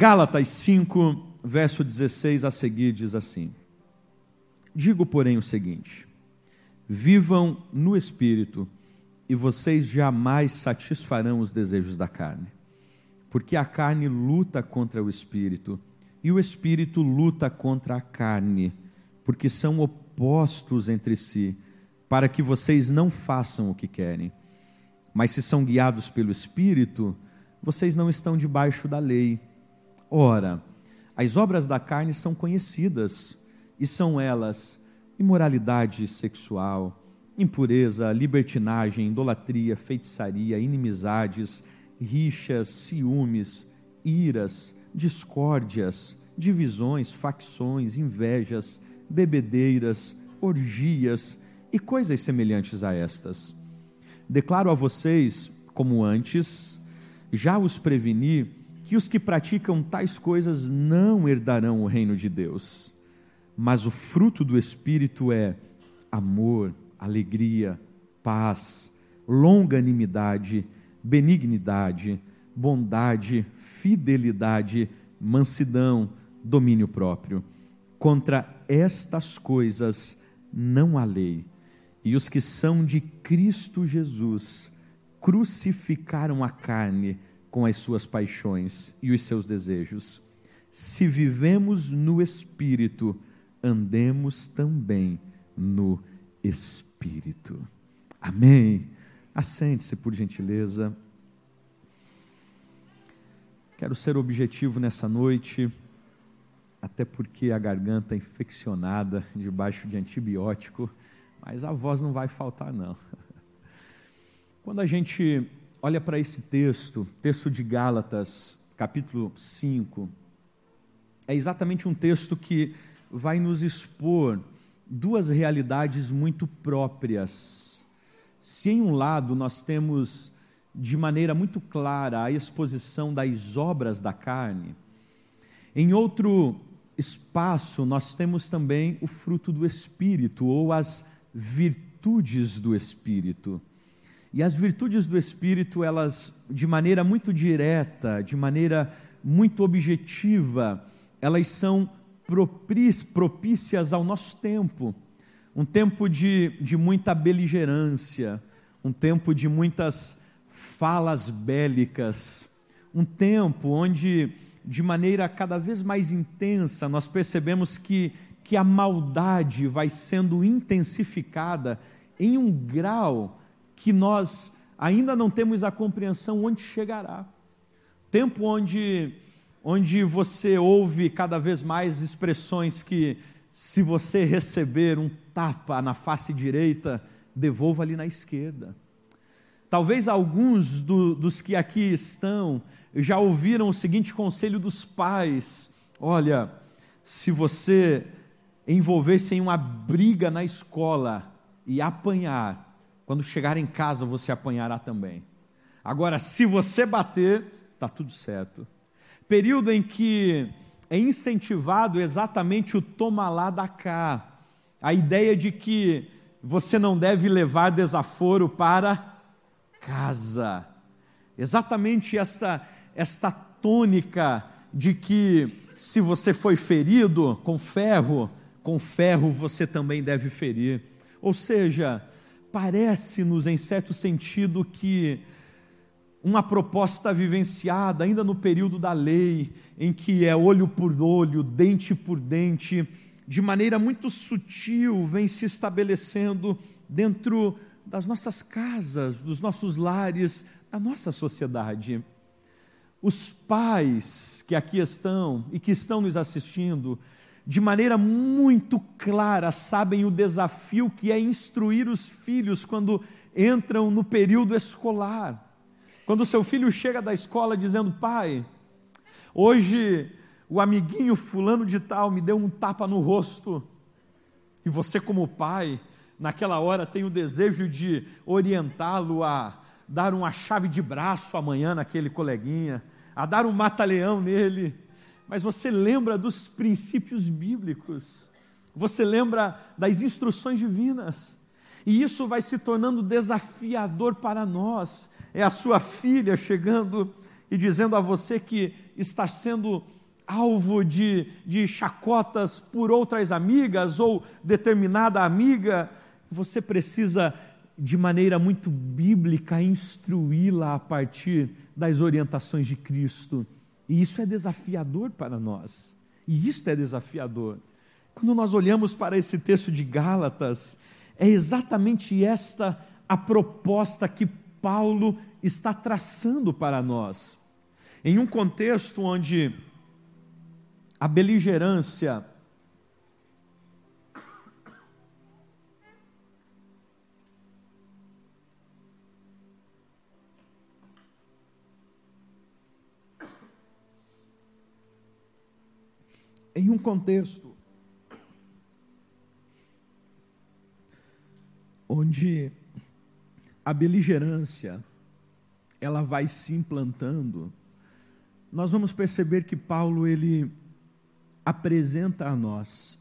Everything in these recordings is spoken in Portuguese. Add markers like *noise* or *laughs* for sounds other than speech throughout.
Gálatas 5, verso 16 a seguir diz assim: Digo, porém, o seguinte: vivam no espírito, e vocês jamais satisfarão os desejos da carne. Porque a carne luta contra o espírito, e o espírito luta contra a carne, porque são opostos entre si, para que vocês não façam o que querem. Mas se são guiados pelo espírito, vocês não estão debaixo da lei. Ora, as obras da carne são conhecidas, e são elas imoralidade sexual, impureza, libertinagem, idolatria, feitiçaria, inimizades, rixas, ciúmes, iras, discórdias, divisões, facções, invejas, bebedeiras, orgias e coisas semelhantes a estas. Declaro a vocês, como antes, já os preveni que os que praticam tais coisas não herdarão o reino de Deus. Mas o fruto do Espírito é amor, alegria, paz, longanimidade, benignidade, bondade, fidelidade, mansidão, domínio próprio. Contra estas coisas não há lei. E os que são de Cristo Jesus crucificaram a carne com as suas paixões e os seus desejos. Se vivemos no Espírito, andemos também no Espírito. Amém. Assente-se, por gentileza. Quero ser objetivo nessa noite, até porque a garganta é infeccionada debaixo de antibiótico, mas a voz não vai faltar, não. *laughs* Quando a gente olha para esse texto, texto de Gálatas, capítulo 5, é exatamente um texto que vai nos expor duas realidades muito próprias. Se em um lado nós temos de maneira muito clara a exposição das obras da carne, em outro espaço nós temos também o fruto do espírito ou as virtudes do espírito. E as virtudes do Espírito, elas, de maneira muito direta, de maneira muito objetiva, elas são propícias ao nosso tempo. Um tempo de, de muita beligerância, um tempo de muitas falas bélicas, um tempo onde, de maneira cada vez mais intensa, nós percebemos que, que a maldade vai sendo intensificada em um grau que nós ainda não temos a compreensão onde chegará. Tempo onde, onde você ouve cada vez mais expressões que, se você receber um tapa na face direita, devolva ali na esquerda. Talvez alguns do, dos que aqui estão já ouviram o seguinte conselho dos pais: olha, se você envolver-se em uma briga na escola e apanhar, quando chegar em casa, você apanhará também. Agora, se você bater, está tudo certo. Período em que é incentivado exatamente o toma lá da cá. A ideia de que você não deve levar desaforo para casa. Exatamente esta, esta tônica de que se você foi ferido com ferro, com ferro você também deve ferir. Ou seja, parece-nos, em certo sentido, que uma proposta vivenciada ainda no período da lei, em que é olho por olho, dente por dente, de maneira muito sutil, vem se estabelecendo dentro das nossas casas, dos nossos lares, da nossa sociedade. Os pais que aqui estão e que estão nos assistindo, de maneira muito clara, sabem o desafio que é instruir os filhos quando entram no período escolar. Quando seu filho chega da escola dizendo: Pai, hoje o amiguinho fulano de tal me deu um tapa no rosto, e você, como pai, naquela hora tem o desejo de orientá-lo a dar uma chave de braço amanhã naquele coleguinha, a dar um mata-leão nele mas você lembra dos princípios bíblicos, você lembra das instruções divinas, e isso vai se tornando desafiador para nós. É a sua filha chegando e dizendo a você que está sendo alvo de, de chacotas por outras amigas ou determinada amiga, você precisa, de maneira muito bíblica, instruí-la a partir das orientações de Cristo. E isso é desafiador para nós. E isso é desafiador. Quando nós olhamos para esse texto de Gálatas, é exatamente esta a proposta que Paulo está traçando para nós. Em um contexto onde a beligerância em um contexto onde a beligerância ela vai se implantando, nós vamos perceber que Paulo ele apresenta a nós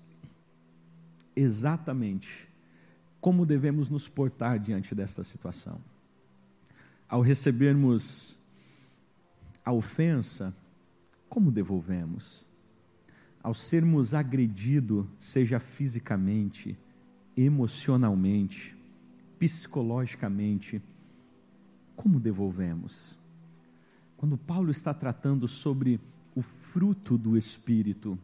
exatamente como devemos nos portar diante desta situação. Ao recebermos a ofensa, como devolvemos? Ao sermos agredidos, seja fisicamente, emocionalmente, psicologicamente, como devolvemos? Quando Paulo está tratando sobre o fruto do Espírito,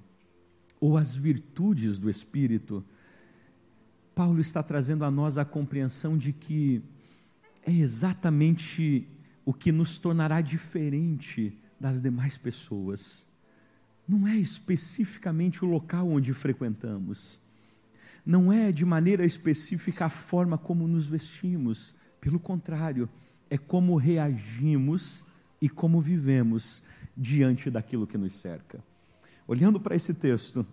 ou as virtudes do Espírito, Paulo está trazendo a nós a compreensão de que é exatamente o que nos tornará diferente das demais pessoas. Não é especificamente o local onde frequentamos, não é de maneira específica a forma como nos vestimos, pelo contrário, é como reagimos e como vivemos diante daquilo que nos cerca. Olhando para esse texto,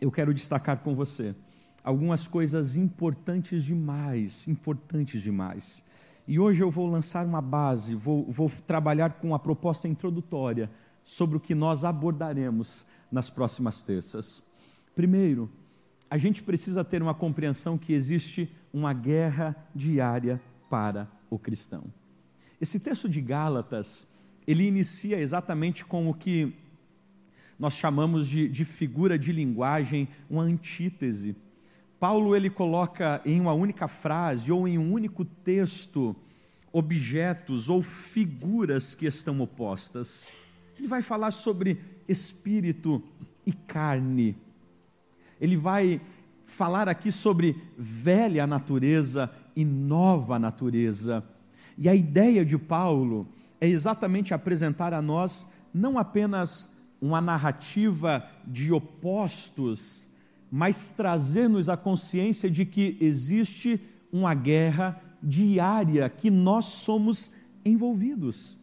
eu quero destacar com você algumas coisas importantes demais, importantes demais. E hoje eu vou lançar uma base, vou, vou trabalhar com a proposta introdutória sobre o que nós abordaremos nas próximas terças. Primeiro, a gente precisa ter uma compreensão que existe uma guerra diária para o cristão. Esse texto de Gálatas, ele inicia exatamente com o que nós chamamos de, de figura de linguagem, uma antítese. Paulo ele coloca em uma única frase ou em um único texto objetos ou figuras que estão opostas. Ele vai falar sobre espírito e carne. Ele vai falar aqui sobre velha natureza e nova natureza. E a ideia de Paulo é exatamente apresentar a nós não apenas uma narrativa de opostos, mas trazer-nos a consciência de que existe uma guerra diária que nós somos envolvidos.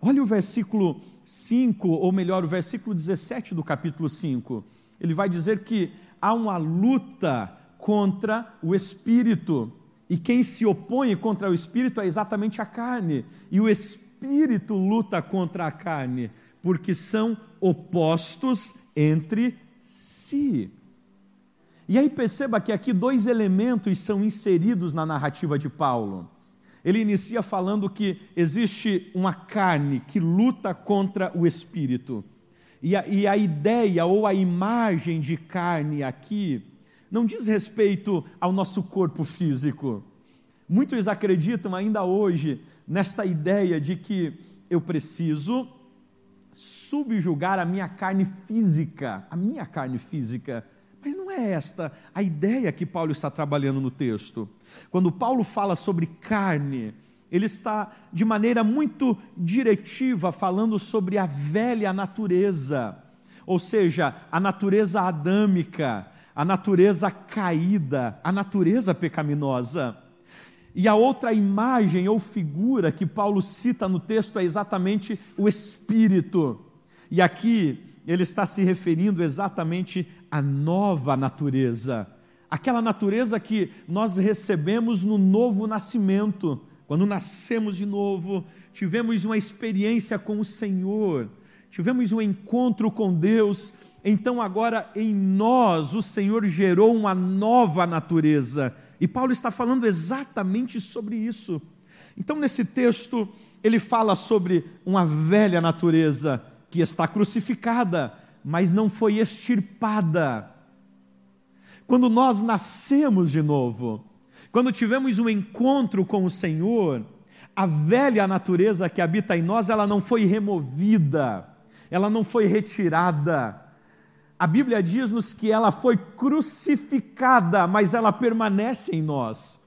Olha o versículo 5, ou melhor, o versículo 17 do capítulo 5. Ele vai dizer que há uma luta contra o espírito, e quem se opõe contra o espírito é exatamente a carne, e o espírito luta contra a carne porque são opostos entre si. E aí perceba que aqui dois elementos são inseridos na narrativa de Paulo. Ele inicia falando que existe uma carne que luta contra o espírito. E a, e a ideia ou a imagem de carne aqui não diz respeito ao nosso corpo físico. Muitos acreditam ainda hoje nesta ideia de que eu preciso subjugar a minha carne física, a minha carne física. Mas não é esta a ideia que Paulo está trabalhando no texto. Quando Paulo fala sobre carne, ele está de maneira muito diretiva falando sobre a velha natureza, ou seja, a natureza adâmica, a natureza caída, a natureza pecaminosa. E a outra imagem ou figura que Paulo cita no texto é exatamente o Espírito. E aqui ele está se referindo exatamente à nova natureza, aquela natureza que nós recebemos no novo nascimento. Quando nascemos de novo, tivemos uma experiência com o Senhor, tivemos um encontro com Deus, então agora em nós o Senhor gerou uma nova natureza e Paulo está falando exatamente sobre isso. Então, nesse texto, ele fala sobre uma velha natureza que está crucificada, mas não foi extirpada. Quando nós nascemos de novo, quando tivemos um encontro com o Senhor, a velha natureza que habita em nós, ela não foi removida, ela não foi retirada. A Bíblia diz-nos que ela foi crucificada, mas ela permanece em nós.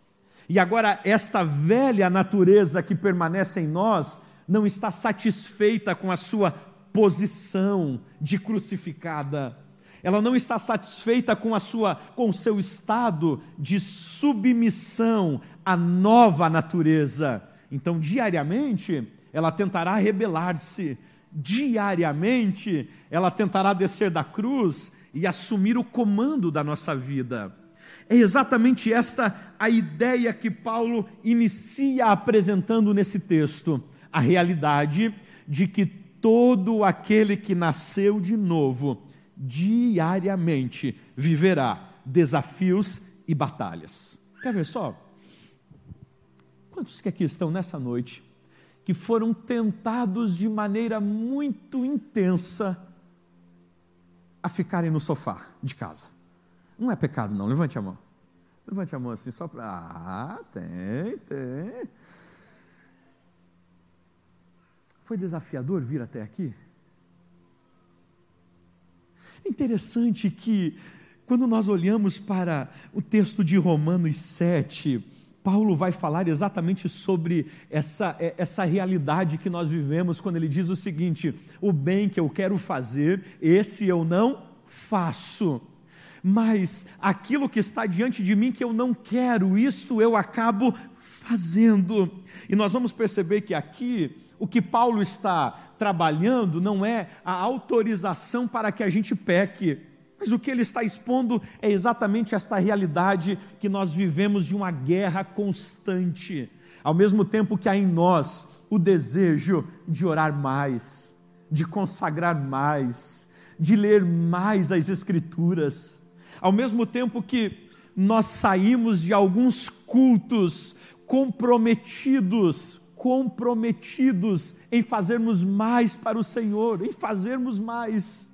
E agora, esta velha natureza que permanece em nós não está satisfeita com a sua posição de crucificada. Ela não está satisfeita com a sua com o seu estado de submissão à nova natureza. Então, diariamente, ela tentará rebelar-se. Diariamente, ela tentará descer da cruz e assumir o comando da nossa vida. É exatamente esta a ideia que Paulo inicia apresentando nesse texto, a realidade de que todo aquele que nasceu de novo diariamente viverá desafios e batalhas. Quer ver só? Quantos que aqui estão nessa noite que foram tentados de maneira muito intensa a ficarem no sofá de casa? Não é pecado, não. Levante a mão. Levante a mão assim, só para. Ah, tem, tem. Foi desafiador vir até aqui? É interessante que, quando nós olhamos para o texto de Romanos 7, Paulo vai falar exatamente sobre essa, é, essa realidade que nós vivemos, quando ele diz o seguinte: o bem que eu quero fazer, esse eu não faço mas aquilo que está diante de mim que eu não quero, isto eu acabo fazendo. E nós vamos perceber que aqui o que Paulo está trabalhando não é a autorização para que a gente peque, mas o que ele está expondo é exatamente esta realidade que nós vivemos de uma guerra constante, ao mesmo tempo que há em nós o desejo de orar mais, de consagrar mais, de ler mais as Escrituras ao mesmo tempo que nós saímos de alguns cultos comprometidos, comprometidos em fazermos mais para o Senhor, em fazermos mais.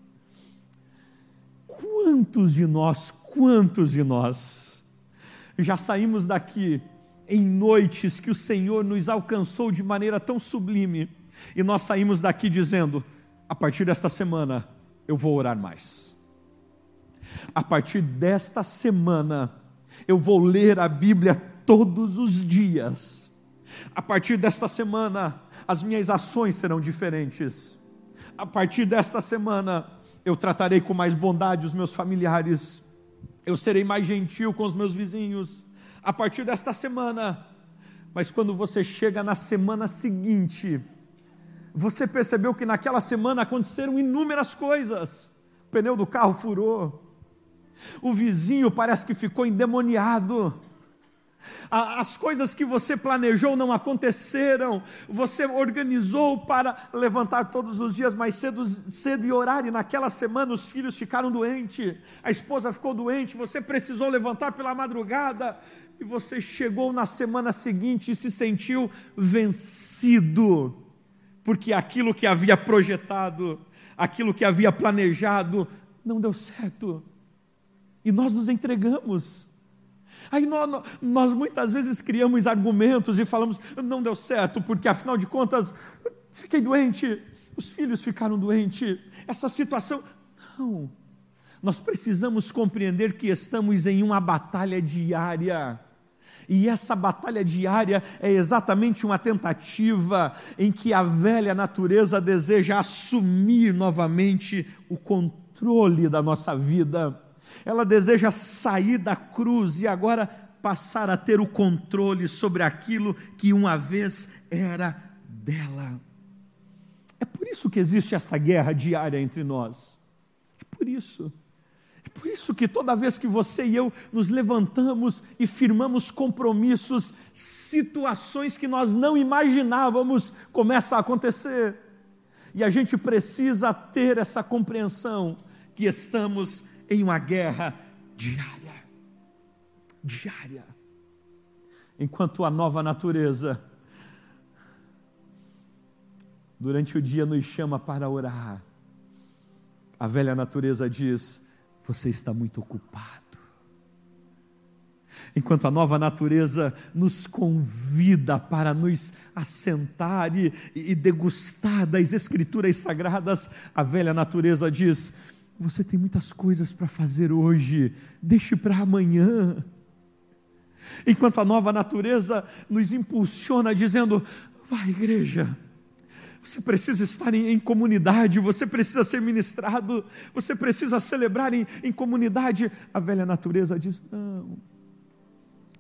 Quantos de nós, quantos de nós já saímos daqui em noites que o Senhor nos alcançou de maneira tão sublime e nós saímos daqui dizendo: a partir desta semana eu vou orar mais a partir desta semana, eu vou ler a Bíblia todos os dias. A partir desta semana, as minhas ações serão diferentes. A partir desta semana, eu tratarei com mais bondade os meus familiares. Eu serei mais gentil com os meus vizinhos. A partir desta semana, mas quando você chega na semana seguinte, você percebeu que naquela semana aconteceram inúmeras coisas. O pneu do carro furou, o vizinho parece que ficou endemoniado. As coisas que você planejou não aconteceram. Você organizou para levantar todos os dias mais cedo, cedo e orar, e naquela semana os filhos ficaram doentes, a esposa ficou doente, você precisou levantar pela madrugada, e você chegou na semana seguinte e se sentiu vencido, porque aquilo que havia projetado, aquilo que havia planejado, não deu certo e nós nos entregamos. Aí nós, nós, muitas vezes criamos argumentos e falamos, não deu certo, porque afinal de contas, fiquei doente, os filhos ficaram doentes, essa situação. Não, nós precisamos compreender que estamos em uma batalha diária. E essa batalha diária é exatamente uma tentativa em que a velha natureza deseja assumir novamente o controle da nossa vida ela deseja sair da cruz e agora passar a ter o controle sobre aquilo que uma vez era dela. É por isso que existe essa guerra diária entre nós. É por isso. É por isso que toda vez que você e eu nos levantamos e firmamos compromissos, situações que nós não imaginávamos começam a acontecer. E a gente precisa ter essa compreensão que estamos em uma guerra diária. Diária. Enquanto a nova natureza durante o dia nos chama para orar. A velha natureza diz: Você está muito ocupado. Enquanto a nova natureza nos convida para nos assentar e, e degustar das Escrituras sagradas, a velha natureza diz: Você tem muitas coisas para fazer hoje, deixe para amanhã. Enquanto a nova natureza nos impulsiona, dizendo: Vai, igreja, você precisa estar em, em, comunidade, você precisa ser ministrado, você precisa celebrar em, em comunidade. A velha natureza diz: não,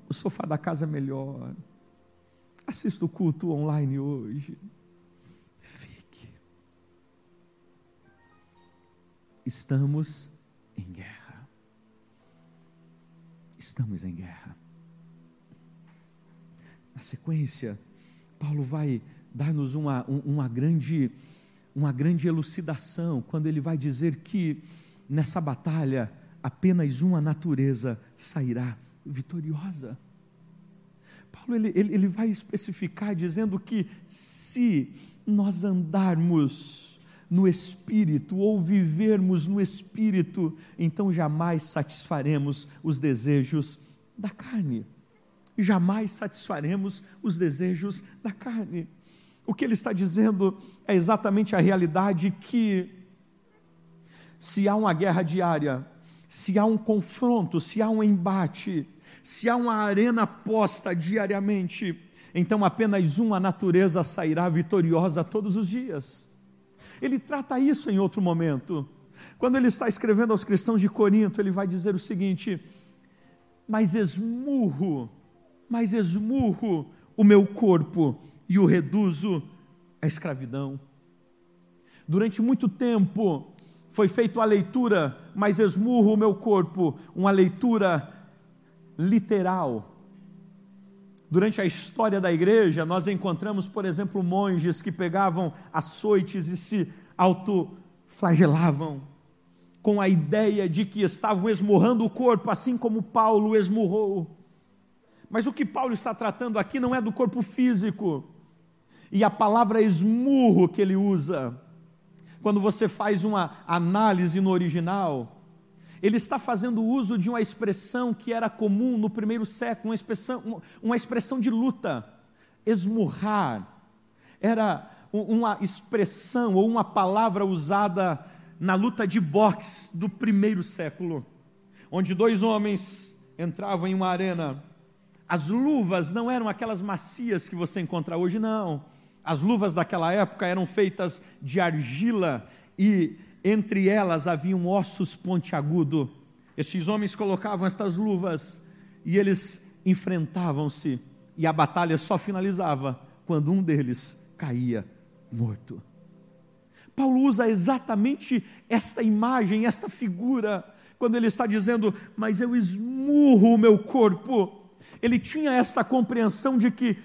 o sofá da casa é melhor. Assista o culto online hoje. Estamos em guerra. Estamos em guerra. Na sequência, Paulo vai dar-nos uma, uma, grande, uma grande elucidação quando ele vai dizer que nessa batalha apenas uma natureza sairá vitoriosa. Paulo ele, ele, ele vai especificar dizendo que se nós andarmos no Espírito ou vivermos no Espírito, então jamais satisfaremos os desejos da carne. Jamais satisfaremos os desejos da carne. O que ele está dizendo é exatamente a realidade que, se há uma guerra diária, se há um confronto, se há um embate, se há uma arena posta diariamente, então apenas uma natureza sairá vitoriosa todos os dias. Ele trata isso em outro momento. Quando ele está escrevendo aos cristãos de Corinto, ele vai dizer o seguinte: Mas esmurro, mas esmurro o meu corpo e o reduzo à escravidão. Durante muito tempo foi feita a leitura, mas esmurro o meu corpo, uma leitura literal. Durante a história da igreja, nós encontramos, por exemplo, monges que pegavam açoites e se autoflagelavam, com a ideia de que estavam esmurrando o corpo, assim como Paulo esmurrou. Mas o que Paulo está tratando aqui não é do corpo físico, e a palavra esmurro que ele usa, quando você faz uma análise no original, ele está fazendo uso de uma expressão que era comum no primeiro século, uma expressão, uma expressão de luta. Esmurrar era uma expressão ou uma palavra usada na luta de boxe do primeiro século, onde dois homens entravam em uma arena. As luvas não eram aquelas macias que você encontra hoje, não. As luvas daquela época eram feitas de argila e entre elas haviam ossos pontiagudos. Estes homens colocavam estas luvas e eles enfrentavam-se, e a batalha só finalizava quando um deles caía morto. Paulo usa exatamente esta imagem, esta figura, quando ele está dizendo: Mas eu esmurro o meu corpo. Ele tinha esta compreensão de que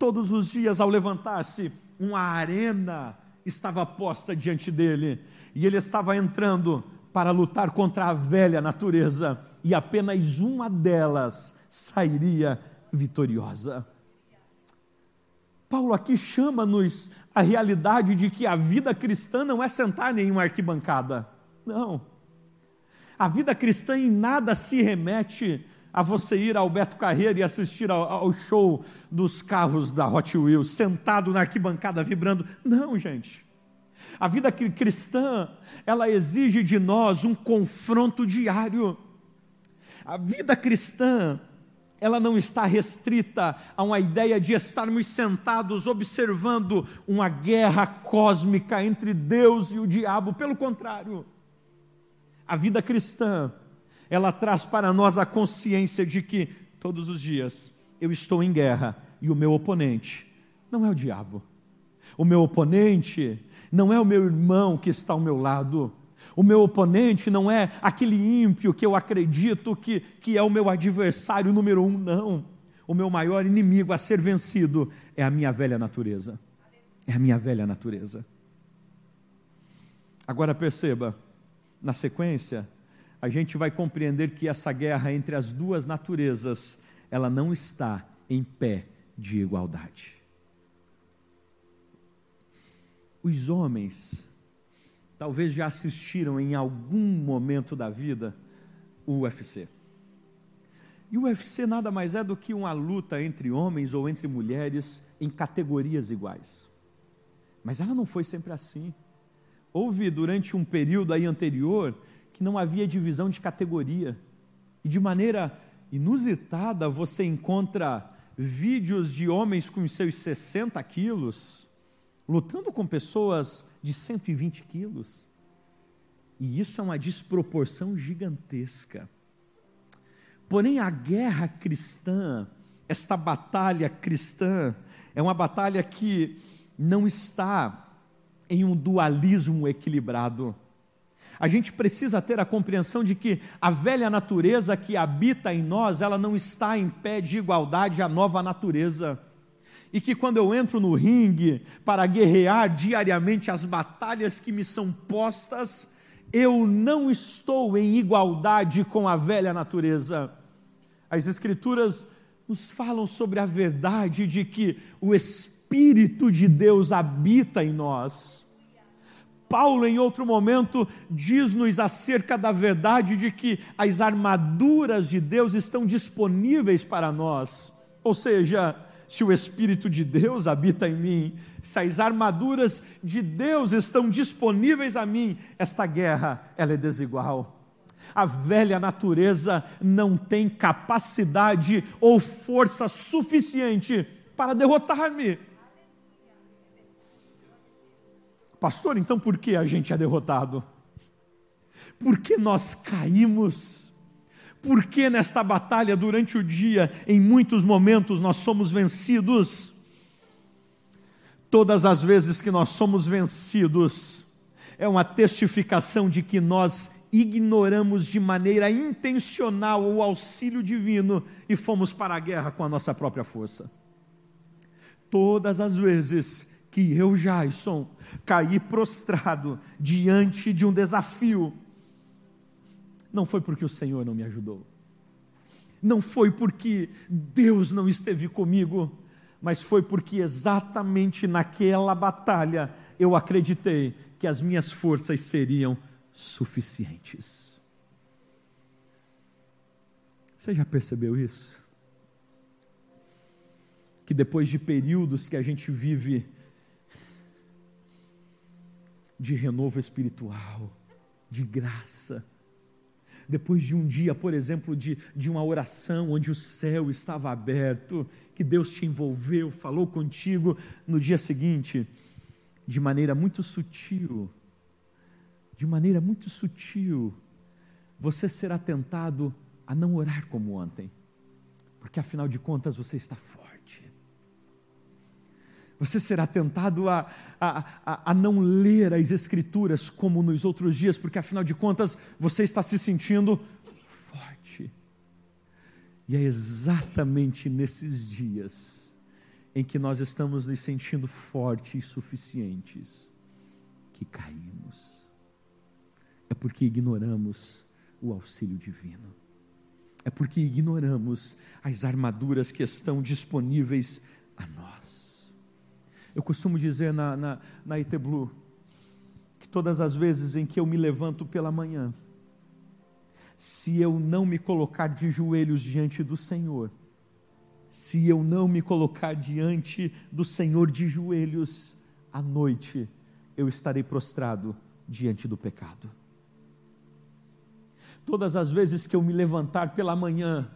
Todos os dias, ao levantar-se, uma arena estava posta diante dele, e ele estava entrando para lutar contra a velha natureza, e apenas uma delas sairia vitoriosa. Paulo aqui chama-nos a realidade de que a vida cristã não é sentar em uma arquibancada. Não. A vida cristã em nada se remete a você ir ao Beto Carreiro e assistir ao, ao, show dos carros da Hot Wheels, sentado na arquibancada vibrando. Não, gente. A vida cristã, ela exige de nós um confronto diário. A vida cristã, ela não está restrita a uma ideia de estarmos sentados observando uma guerra cósmica entre Deus e o diabo. Pelo contrário, a vida cristã, ela traz para nós a consciência de que todos os dias eu estou em guerra e o meu oponente não é o diabo. O meu oponente não é o meu irmão que está ao meu lado. O meu oponente não é aquele ímpio que eu acredito que, que é o meu adversário número um, não. O meu maior inimigo a ser vencido é a minha velha natureza. É a minha velha natureza. Agora perceba, na sequência, a gente vai compreender que essa guerra entre as duas naturezas, ela não está em pé de igualdade. Os homens talvez já assistiram em algum momento da vida o UFC. E o UFC nada mais é do que uma luta entre homens ou entre mulheres em categorias iguais. Mas ela não foi sempre assim. Houve durante um período aí anterior que não havia divisão de categoria. E de maneira inusitada você encontra vídeos de homens com seus 60 quilos lutando com pessoas de 120 quilos. E isso é uma desproporção gigantesca. Porém, a guerra cristã, esta batalha cristã, é uma batalha que não está em um dualismo equilibrado. A gente precisa ter a compreensão de que a velha natureza que habita em nós, ela não está em pé de igualdade à nova natureza. E que quando eu entro no ringue para guerrear diariamente as batalhas que me são postas, eu não estou em igualdade com a velha natureza. As Escrituras nos falam sobre a verdade de que o Espírito de Deus habita em nós. Paulo, em outro momento, diz-nos acerca da verdade de que as armaduras de Deus estão disponíveis para nós. Ou seja, se o Espírito de Deus habita em mim, se as armaduras de Deus estão disponíveis a mim, esta guerra ela é desigual. A velha natureza não tem capacidade ou força suficiente para derrotar-me. Pastor, então por que a gente é derrotado? Porque nós caímos. Porque nesta batalha durante o dia, em muitos momentos, nós somos vencidos. Todas as vezes que nós somos vencidos, é uma testificação de que nós ignoramos de maneira intencional o auxílio divino e fomos para a guerra com a nossa própria força. Todas as vezes que eu, Jason, caí prostrado diante de um desafio, não foi porque o Senhor não me ajudou, não foi porque Deus não esteve comigo, mas foi porque exatamente naquela batalha eu acreditei que as minhas forças seriam suficientes. Você já percebeu isso? Que depois de períodos que a gente vive de renovo espiritual, de graça, depois de um dia, por exemplo, de, de uma oração onde o céu estava aberto, que Deus te envolveu, falou contigo, no dia seguinte, de maneira muito sutil, de maneira muito sutil, você será tentado a não orar como ontem, porque afinal de contas você está forte. Você será tentado a, a, a, a, não ler as Escrituras como nos outros dias, porque afinal de contas você está se sentindo forte. E é exatamente nesses dias em que nós estamos nos sentindo fortes e suficientes que caímos é porque ignoramos o auxílio divino. É porque ignoramos as armaduras que estão disponíveis a nós. Eu costumo dizer na, na, na Iteblu que todas as vezes em que eu me levanto pela manhã, se eu não me colocar de joelhos diante do Senhor, se eu não me colocar diante do Senhor de joelhos, à noite eu estarei prostrado diante do pecado. Todas as vezes que eu me levantar pela manhã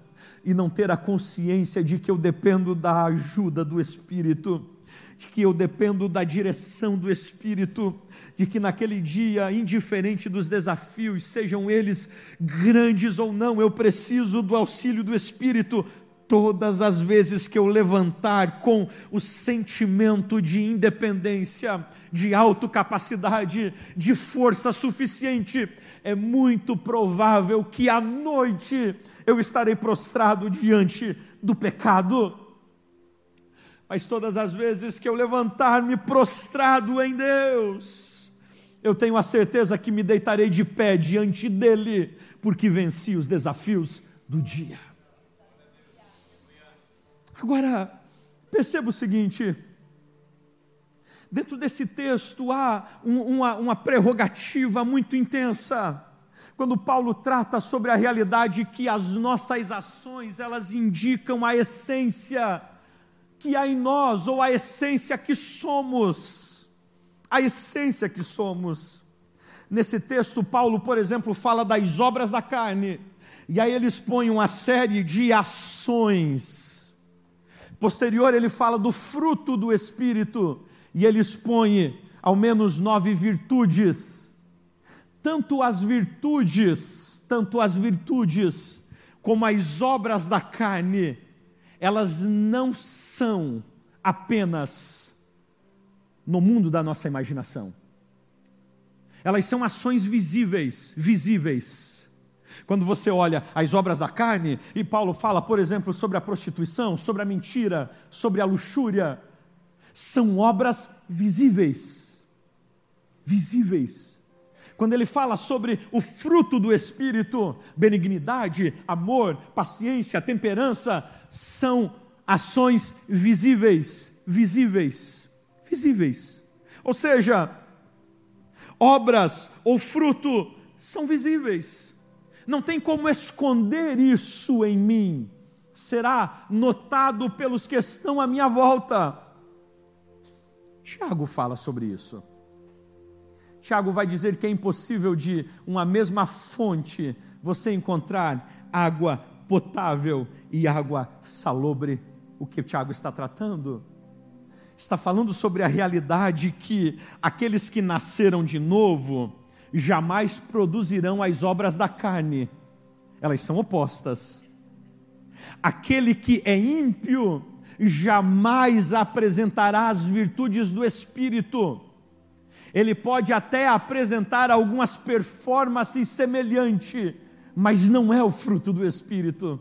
e não ter a consciência de que eu dependo da ajuda do Espírito, de que eu dependo da direção do Espírito, de que naquele dia, indiferente dos desafios, sejam eles grandes ou não, eu preciso do auxílio do Espírito. Todas as vezes que eu levantar com o sentimento de independência, de autocapacidade, de força suficiente, é muito provável que à noite eu estarei prostrado diante do pecado. Mas todas as vezes que eu levantar-me prostrado em Deus, eu tenho a certeza que me deitarei de pé diante dEle, porque venci os desafios do dia. Agora, perceba o seguinte: Dentro desse texto há um, uma, uma prerrogativa muito intensa. Quando Paulo trata sobre a realidade que as nossas ações, elas indicam a essência que há em nós, ou a essência que somos. A essência que somos. Nesse texto, Paulo, por exemplo, fala das obras da carne, e aí ele expõe uma série de ações. Posterior, ele fala do fruto do Espírito, e ele expõe ao menos nove virtudes. Tanto as virtudes, tanto as virtudes, como as obras da carne, elas não são apenas no mundo da nossa imaginação. Elas são ações visíveis, visíveis. Quando você olha as obras da carne, e Paulo fala, por exemplo, sobre a prostituição, sobre a mentira, sobre a luxúria, são obras visíveis. Visíveis. Quando ele fala sobre o fruto do Espírito, benignidade, amor, paciência, temperança, são ações visíveis, visíveis, visíveis. Ou seja, obras ou fruto são visíveis. Não tem como esconder isso em mim. Será notado pelos que estão à minha volta. Tiago fala sobre isso. Tiago vai dizer que é impossível de uma mesma fonte você encontrar água potável e água salobre. O que Tiago está tratando? Está falando sobre a realidade que aqueles que nasceram de novo jamais produzirão as obras da carne, elas são opostas. Aquele que é ímpio jamais apresentará as virtudes do Espírito. Ele pode até apresentar algumas performances semelhantes, mas não é o fruto do Espírito.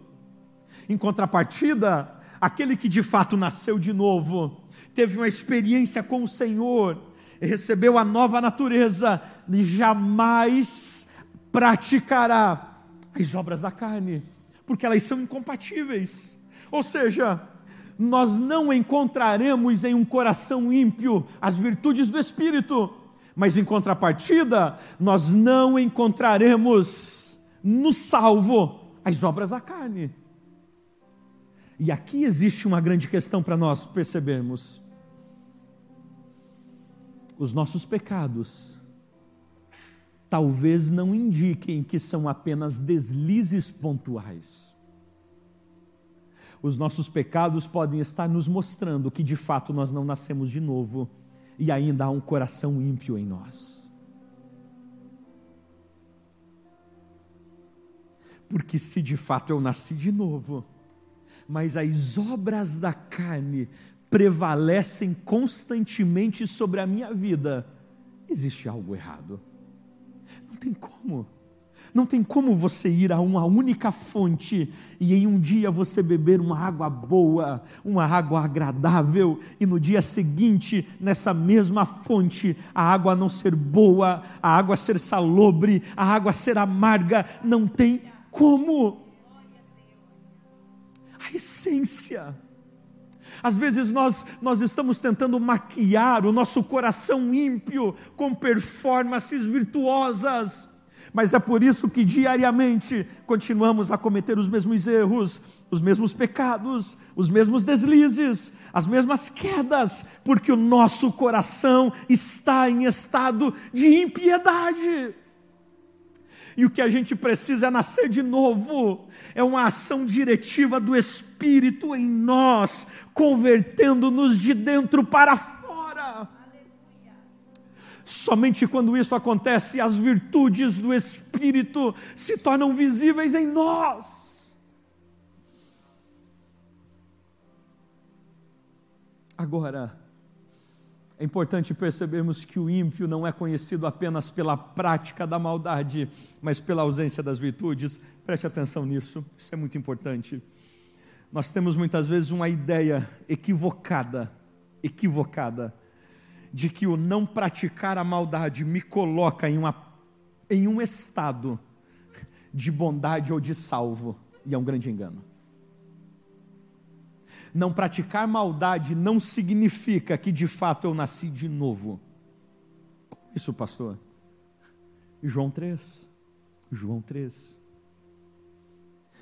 Em contrapartida, aquele que de fato nasceu de novo, teve uma experiência com o Senhor, recebeu a nova natureza, jamais praticará as obras da carne, porque elas são incompatíveis. Ou seja, nós não encontraremos em um coração ímpio as virtudes do Espírito, mas em contrapartida, nós não encontraremos no salvo as obras da carne. E aqui existe uma grande questão para nós percebermos. Os nossos pecados talvez não indiquem que são apenas deslizes pontuais os nossos pecados podem estar nos mostrando que de fato nós não nascemos de novo e ainda há um coração ímpio em nós. Porque se de fato eu nasci de novo, mas as obras da carne prevalecem constantemente sobre a minha vida, existe algo errado. Não tem como. Não tem como você ir a uma única fonte e em um dia você beber uma água boa, uma água agradável, e no dia seguinte, nessa mesma fonte, a água não ser boa, a água ser salobre, a água ser amarga. Não tem como. A essência. Às vezes nós, nós estamos tentando maquiar o nosso coração ímpio com performances virtuosas mas é por isso que diariamente continuamos a cometer os mesmos erros, os mesmos pecados, os mesmos deslizes, as mesmas quedas, porque o nosso coração está em estado de impiedade. E o que a gente precisa é nascer de novo, é uma ação diretiva do Espírito em nós, convertendo-nos de dentro para fora Somente quando isso acontece, as virtudes do Espírito se tornam visíveis em nós. Agora, é importante percebermos que o ímpio não é conhecido apenas pela prática da maldade, mas pela ausência das virtudes. Preste atenção nisso, isso é muito importante. Nós temos muitas vezes uma ideia equivocada, equivocada, de que o não praticar a maldade me coloca em, uma, em um estado de bondade ou de salvo, e é um grande engano. Não praticar maldade não significa que de fato eu nasci de novo. Isso, pastor? João 3. João 3.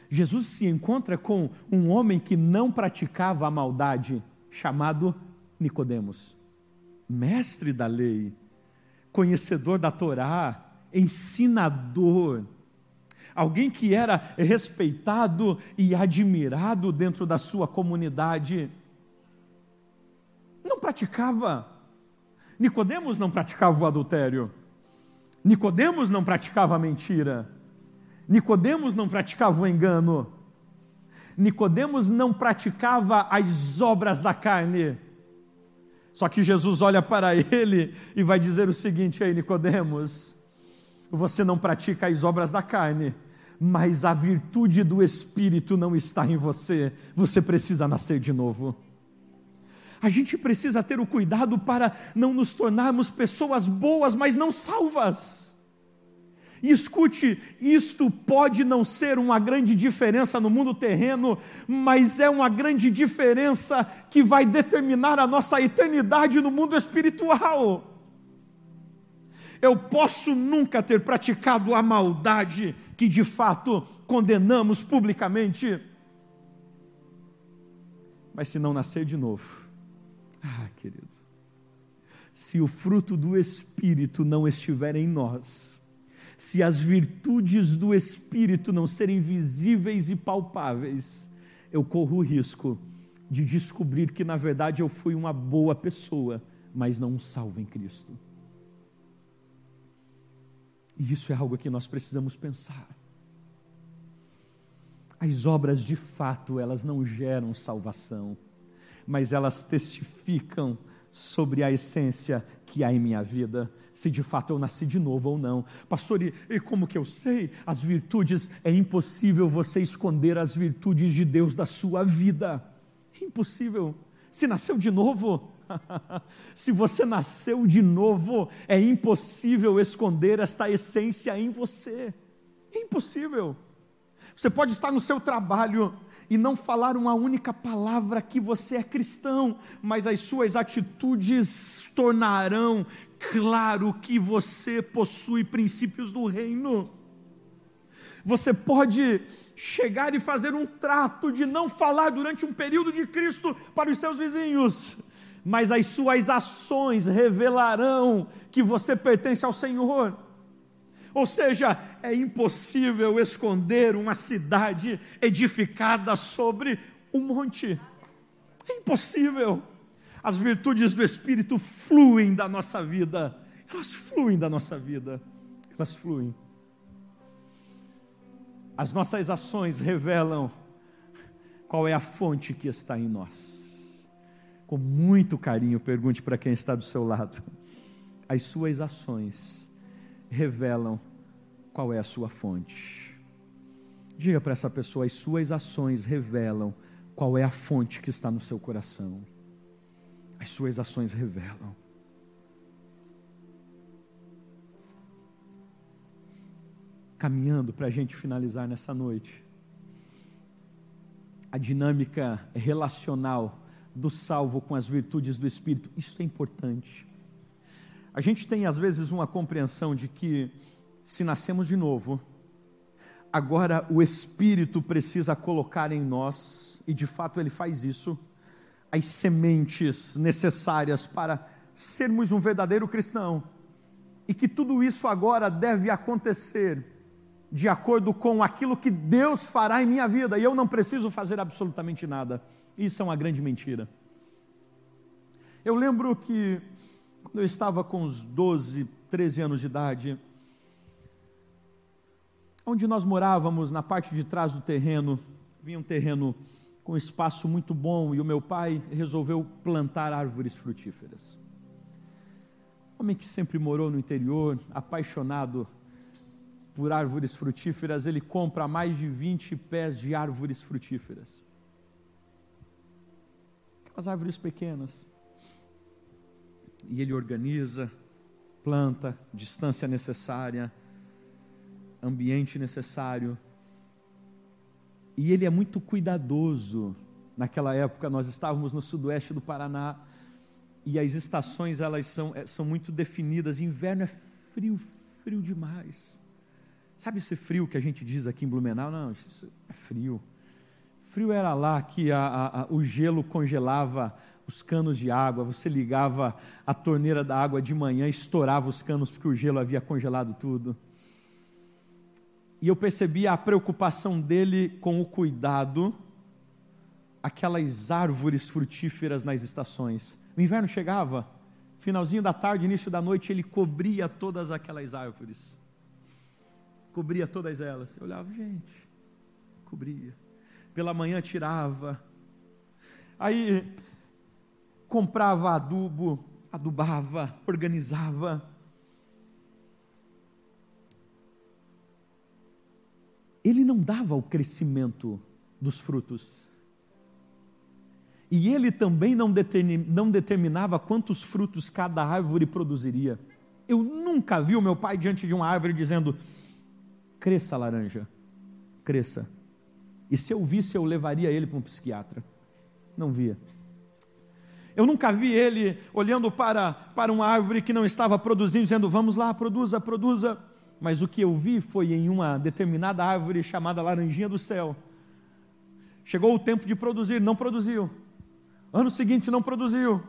Jesus se encontra com um homem que não praticava a maldade, chamado Nicodemos, mestre da lei, conhecedor da Torá, ensinador, alguém que era respeitado e admirado dentro da sua comunidade. Não praticava. Nicodemos não praticava o adultério. Nicodemos não praticava a mentira. Nicodemos não praticava o engano. Nicodemos não praticava as obras da carne. Só que Jesus olha para ele e vai dizer o seguinte aí, Nicodemos: você não pratica as obras da carne, mas a virtude do Espírito não está em você. Você precisa nascer de novo. A gente precisa ter o cuidado para não nos tornarmos pessoas boas, mas não salvas. Escute, isto pode não ser uma grande diferença no mundo terreno, mas é uma grande diferença que vai determinar a nossa eternidade no mundo espiritual. Eu posso nunca ter praticado a maldade que de fato condenamos publicamente, mas se não nascer de novo, ah, querido, se o fruto do Espírito não estiver em nós, se as virtudes do Espírito não serem visíveis e palpáveis, eu corro o risco de descobrir que na verdade eu fui uma boa pessoa, mas não um salvo em Cristo. E isso é algo que nós precisamos pensar. As obras de fato, elas não geram salvação, mas elas testificam sobre a essência que há em minha vida se de fato eu nasci de novo ou não. Pastor, e, e como que eu sei? As virtudes, é impossível você esconder as virtudes de Deus da sua vida. É impossível. Se nasceu de novo, *laughs* se você nasceu de novo, é impossível esconder esta essência em você. É impossível. Você pode estar no seu trabalho e não falar uma única palavra que você é cristão, mas as suas atitudes tornarão claro que você possui princípios do reino. Você pode chegar e fazer um trato de não falar durante um período de Cristo para os seus vizinhos, mas as suas ações revelarão que você pertence ao Senhor. Ou seja, é impossível esconder uma cidade edificada sobre um monte. É impossível. As virtudes do Espírito fluem da nossa vida. Elas fluem da nossa vida. Elas fluem. As nossas ações revelam qual é a fonte que está em nós. Com muito carinho, pergunte para quem está do seu lado. As suas ações revelam qual é a sua fonte. Diga para essa pessoa: as suas ações revelam qual é a fonte que está no seu coração. As suas ações revelam. Caminhando para a gente finalizar nessa noite. A dinâmica relacional do salvo com as virtudes do Espírito, isso é importante. A gente tem às vezes uma compreensão de que se nascemos de novo, agora o Espírito precisa colocar em nós, e de fato ele faz isso, as sementes necessárias para sermos um verdadeiro cristão, e que tudo isso agora deve acontecer de acordo com aquilo que Deus fará em minha vida, e eu não preciso fazer absolutamente nada. Isso é uma grande mentira. Eu lembro que quando eu estava com uns 12, 13 anos de idade, onde nós morávamos, na parte de trás do terreno, vinha um terreno com espaço muito bom e o meu pai resolveu plantar árvores frutíferas. Homem que sempre morou no interior, apaixonado por árvores frutíferas, ele compra mais de 20 pés de árvores frutíferas. Aquelas árvores pequenas, e ele organiza, planta, distância necessária, ambiente necessário. E ele é muito cuidadoso Naquela época nós estávamos no sudoeste do Paraná e as estações elas são, eh, são muito definidas. Inverno é frio, frio demais. Sabe esse frio que a gente diz aqui em Blumenau? Não, isso é frio. Frio era lá que a, a, a, o gelo congelava os canos de água, você ligava a torneira da água de manhã, estourava os canos porque o gelo havia congelado tudo. E eu percebi a preocupação dele com o cuidado, aquelas árvores frutíferas nas estações. O inverno chegava, finalzinho da tarde, início da noite, ele cobria todas aquelas árvores. Cobria todas elas. Eu olhava, gente, cobria. Pela manhã tirava. Aí comprava adubo, adubava, organizava. ele não dava o crescimento dos frutos. E ele também não, determinava quantos frutos cada árvore produziria. Eu nunca vi o meu pai diante de uma árvore dizendo: cresça, laranja, cresça. E se eu visse, eu levaria ele para um psiquiatra. Não via. Eu nunca vi ele olhando para, para uma árvore que não estava produzindo, dizendo: vamos lá, produza, produza mas o que eu vi foi em uma determinada árvore chamada laranjinha do céu. Chegou o tempo de produzir, não produziu. Ano seguinte não produziu.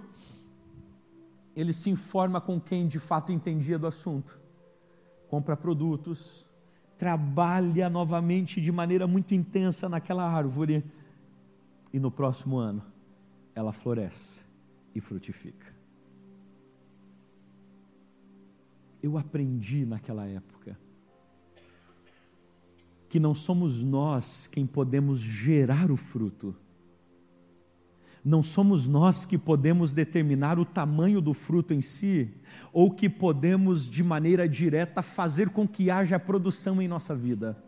Ele se informa com quem de fato entendia do assunto. Compra produtos, trabalha novamente de maneira muito intensa naquela árvore e no próximo ano ela floresce e frutifica. eu aprendi naquela época que não somos nós quem podemos gerar o fruto. Não somos nós que podemos determinar o tamanho do fruto em si, ou que podemos, de maneira direta, fazer com que haja produção em nossa vida.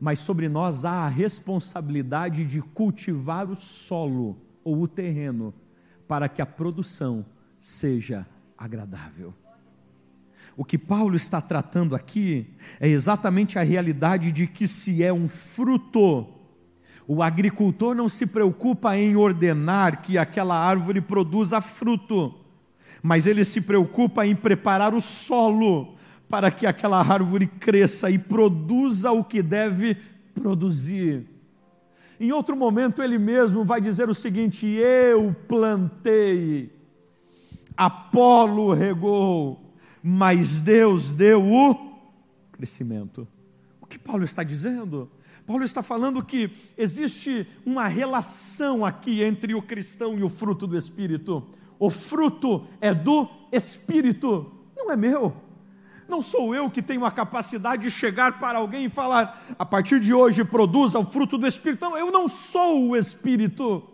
Mas sobre nós há a responsabilidade de cultivar o solo ou o terreno para que a produção seja agradável. O que Paulo está tratando aqui é exatamente a realidade de que se é um fruto, o agricultor não se preocupa em ordenar que aquela árvore produza fruto, mas ele se preocupa em preparar o solo para que aquela árvore cresça e produza o que deve produzir. Em outro momento, ele mesmo vai dizer o seguinte: Eu plantei, Apolo regou, mas Deus deu o crescimento. O que Paulo está dizendo? Paulo está falando que existe uma relação aqui entre o cristão e o fruto do Espírito. O fruto é do Espírito, não é meu. Não sou eu que tenho a capacidade de chegar para alguém e falar, a partir de hoje produza o fruto do Espírito. Não, eu não sou o Espírito.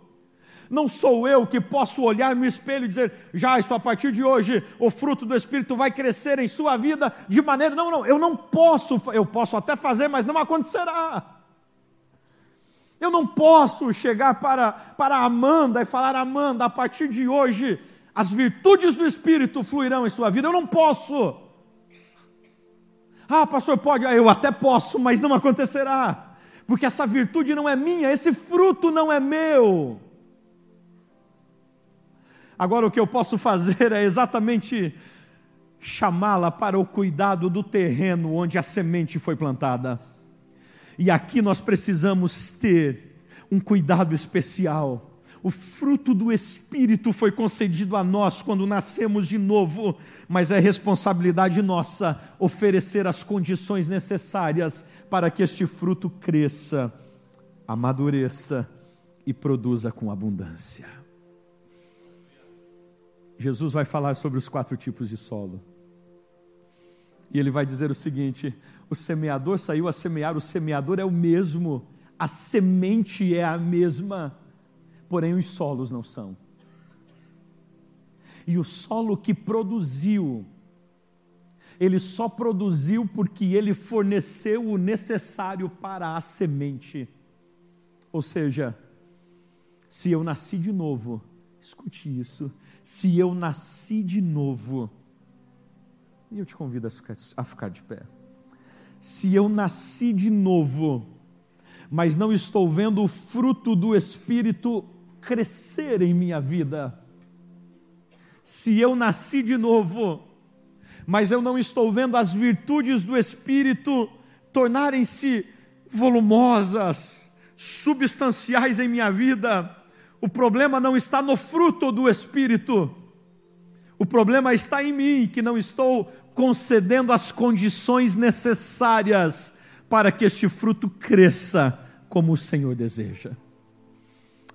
Não sou eu que posso olhar no espelho e dizer, já, isso a partir de hoje o fruto do Espírito vai crescer em sua vida de maneira. Não, não, eu não posso, eu posso até fazer, mas não acontecerá. Eu não posso chegar para, para Amanda e falar, Amanda, a partir de hoje as virtudes do Espírito fluirão em sua vida. Eu não posso. Ah, pastor, pode? Eu até posso, mas não acontecerá. Porque essa virtude não é minha, esse fruto não é meu. Agora o que eu posso fazer *laughs* é exatamente chamá-la para o cuidado do terreno onde a semente foi plantada. E aqui nós precisamos ter um cuidado especial. O fruto do Espírito foi concedido a nós quando nascemos de novo, mas é responsabilidade nossa oferecer as condições necessárias para que este fruto cresça, amadureça e produza com abundância. Jesus vai falar sobre os quatro tipos de solo. E ele vai dizer o seguinte: o semeador saiu a semear, o semeador é o mesmo, a semente é a mesma, porém os solos não são. E o solo que produziu, ele só produziu porque ele forneceu o necessário para a semente. Ou seja, se eu nasci de novo, escute isso, se eu nasci de novo, e eu te convido a ficar, a ficar de pé. Se eu nasci de novo, mas não estou vendo o fruto do Espírito crescer em minha vida. Se eu nasci de novo, mas eu não estou vendo as virtudes do Espírito tornarem-se volumosas, substanciais em minha vida, o problema não está no fruto do Espírito, o problema está em mim, que não estou concedendo as condições necessárias para que este fruto cresça como o Senhor deseja.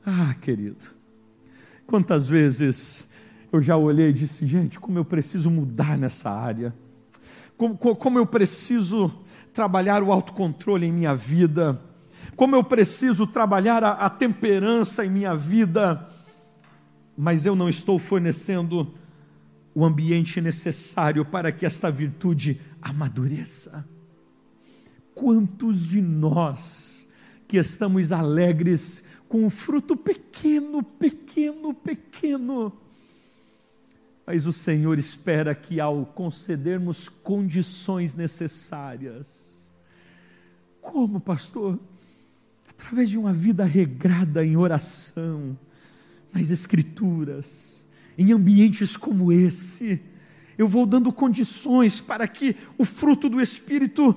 Ah, querido, quantas vezes eu já olhei e disse, gente, como eu preciso mudar nessa área, como, como eu preciso trabalhar o autocontrole em minha vida, como eu preciso trabalhar a, a temperança em minha vida, mas eu não estou fornecendo o ambiente necessário para que esta virtude amadureça. Quantos de nós que estamos alegres com um fruto pequeno, pequeno, pequeno, mas o Senhor espera que ao concedermos condições necessárias, como pastor? Através de uma vida regrada em oração, nas Escrituras, em ambientes como esse, eu vou dando condições para que o fruto do Espírito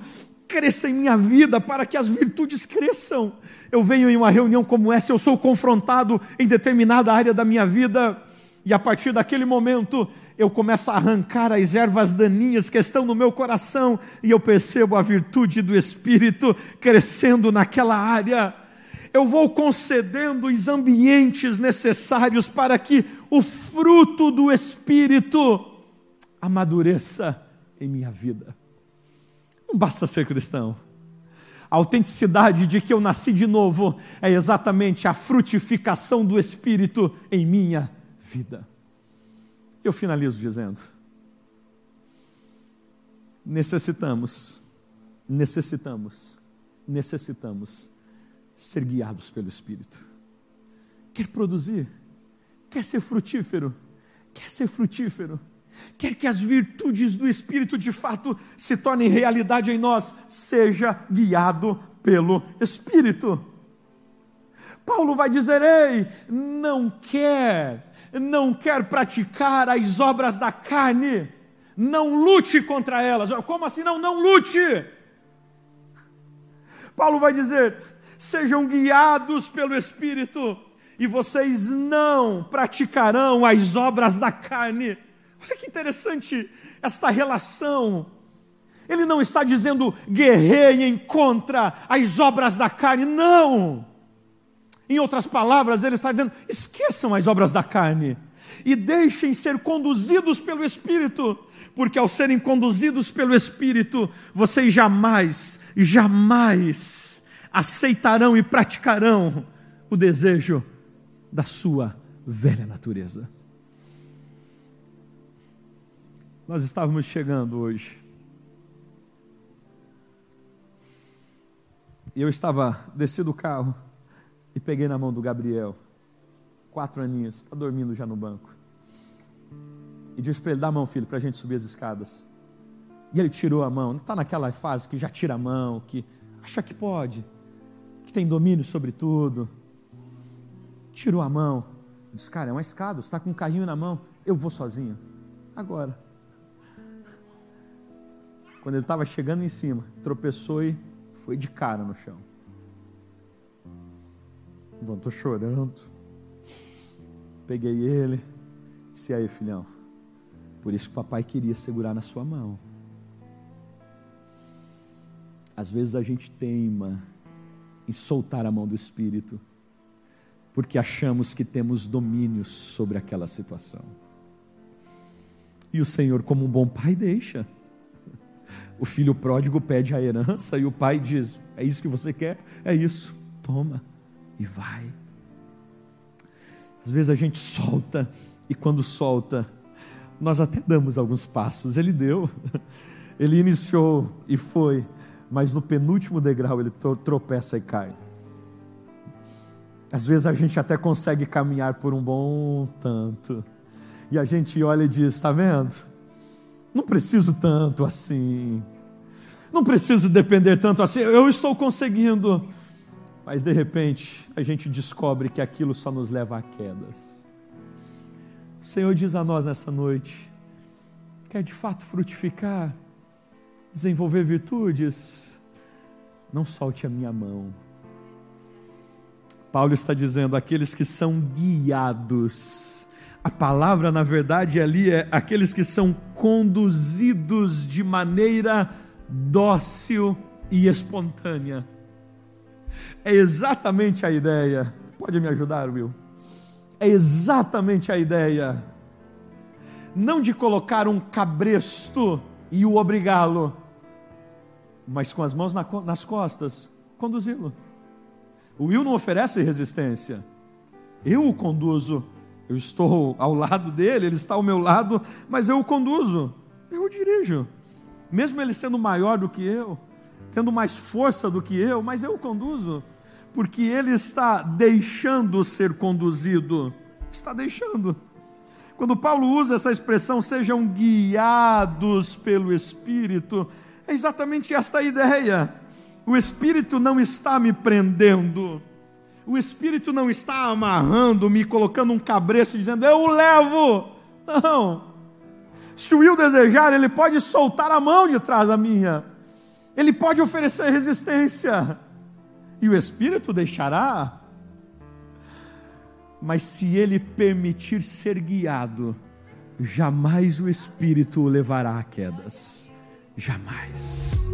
cresça em minha vida, para que as virtudes cresçam. Eu venho em uma reunião como essa, eu sou confrontado em determinada área da minha vida, e a partir daquele momento eu começo a arrancar as ervas daninhas que estão no meu coração, e eu percebo a virtude do Espírito crescendo naquela área eu vou concedendo os ambientes necessários para que o fruto do Espírito amadureça em minha vida. Não basta ser cristão. A autenticidade de que eu nasci de novo é exatamente a frutificação do Espírito em minha vida. Eu finalizo dizendo: necessitamos, necessitamos, necessitamos ser guiados pelo Espírito. Quer produzir? Quer ser frutífero? Quer ser frutífero? Quer que as virtudes do Espírito de fato se tornem realidade em nós? Seja guiado pelo Espírito. Paulo vai dizer: ei, não quer, não quer praticar as obras da carne, não lute contra elas. Como assim? Não, não lute. Paulo vai dizer: sejam guiados pelo Espírito, e vocês não praticarão as obras da carne. Olha que interessante esta relação. Ele não está dizendo guerreiem contra as obras da carne, não. Em outras palavras, ele está dizendo: esqueçam as obras da carne e deixem ser conduzidos pelo Espírito, porque ao serem conduzidos pelo Espírito, vocês jamais, jamais aceitarão e praticarão o desejo da sua velha natureza. Nós estávamos chegando hoje. E eu estava desci do carro e peguei na mão do Gabriel, quatro aninhos, está dormindo já no banco. E disse para ele: dá a mão, filho, para a gente subir as escadas. E ele tirou a mão, está naquela fase que já tira a mão, que acha que pode que tem domínio sobre tudo. Tirou a mão, disse: Cara, é uma escada, você está com um carrinho na mão, eu vou sozinho. Agora. Quando ele estava chegando em cima, tropeçou e foi de cara no chão. Levantou chorando. Peguei ele. Disse aí, filhão. Por isso que o papai queria segurar na sua mão. Às vezes a gente teima em soltar a mão do Espírito, porque achamos que temos domínio sobre aquela situação. E o Senhor, como um bom pai, deixa. O filho pródigo pede a herança e o pai diz: É isso que você quer? É isso, toma e vai. Às vezes a gente solta, e quando solta, nós até damos alguns passos. Ele deu, *laughs* ele iniciou e foi, mas no penúltimo degrau ele tropeça e cai. Às vezes a gente até consegue caminhar por um bom tanto, e a gente olha e diz: está vendo? Não preciso tanto assim, não preciso depender tanto assim, eu estou conseguindo. mas de repente a gente descobre que aquilo só nos leva a quedas. O Senhor diz a nós nessa noite: quer de fato frutificar, desenvolver virtudes, não solte a minha mão. Paulo está dizendo: aqueles que são guiados. A palavra, na verdade, ali é aqueles que são conduzidos de maneira dócil e espontânea. É exatamente a ideia. Pode me ajudar, Will? É exatamente a ideia. Não de colocar um cabresto e o obrigá-lo, mas com as mãos nas costas, conduzi-lo. O Will não oferece resistência. Eu o conduzo. Eu estou ao lado dele, ele está ao meu lado, mas eu o conduzo. Eu o dirijo. Mesmo ele sendo maior do que eu, tendo mais força do que eu, mas eu o conduzo. Porque ele está deixando ser conduzido. Está deixando. Quando Paulo usa essa expressão, sejam guiados pelo Espírito, é exatamente esta a ideia. O Espírito não está me prendendo, o Espírito não está amarrando, me colocando um cabreço dizendo eu o levo. Não. Se o Will desejar, ele pode soltar a mão de trás da minha, ele pode oferecer resistência, e o Espírito deixará. Mas se ele permitir ser guiado, jamais o Espírito o levará a quedas. Jamais.